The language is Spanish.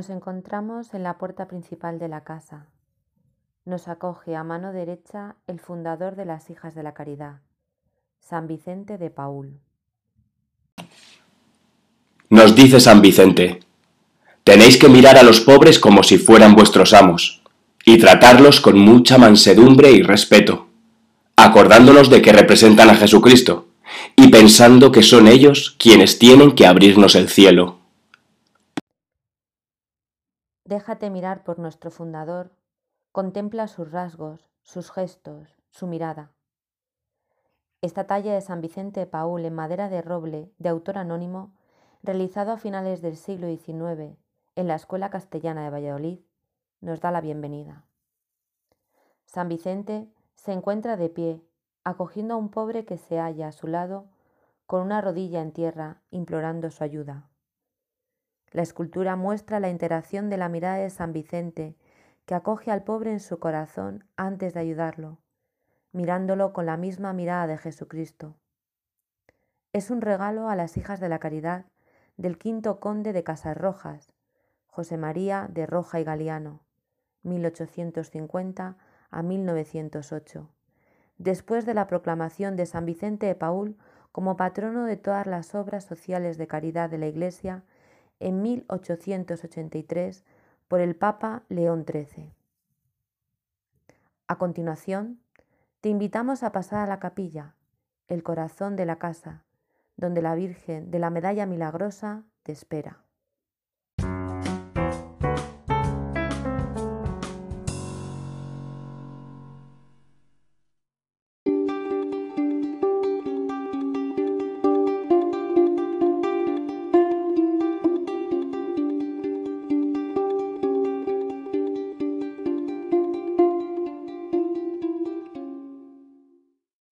Nos encontramos en la puerta principal de la casa. Nos acoge a mano derecha el fundador de las Hijas de la Caridad, San Vicente de Paul. Nos dice San Vicente, tenéis que mirar a los pobres como si fueran vuestros amos, y tratarlos con mucha mansedumbre y respeto, acordándonos de que representan a Jesucristo, y pensando que son ellos quienes tienen que abrirnos el cielo. Déjate mirar por nuestro fundador, contempla sus rasgos, sus gestos, su mirada. Esta talla de San Vicente de Paul en madera de roble, de autor anónimo, realizado a finales del siglo XIX en la Escuela Castellana de Valladolid, nos da la bienvenida. San Vicente se encuentra de pie, acogiendo a un pobre que se halla a su lado con una rodilla en tierra, implorando su ayuda. La escultura muestra la interacción de la mirada de San Vicente, que acoge al pobre en su corazón antes de ayudarlo, mirándolo con la misma mirada de Jesucristo. Es un regalo a las hijas de la caridad del quinto conde de Casas Rojas, José María de Roja y Galiano, 1850 a 1908, después de la proclamación de San Vicente de Paul como patrono de todas las obras sociales de caridad de la Iglesia en 1883 por el Papa León XIII. A continuación, te invitamos a pasar a la capilla, el corazón de la casa, donde la Virgen de la Medalla Milagrosa te espera.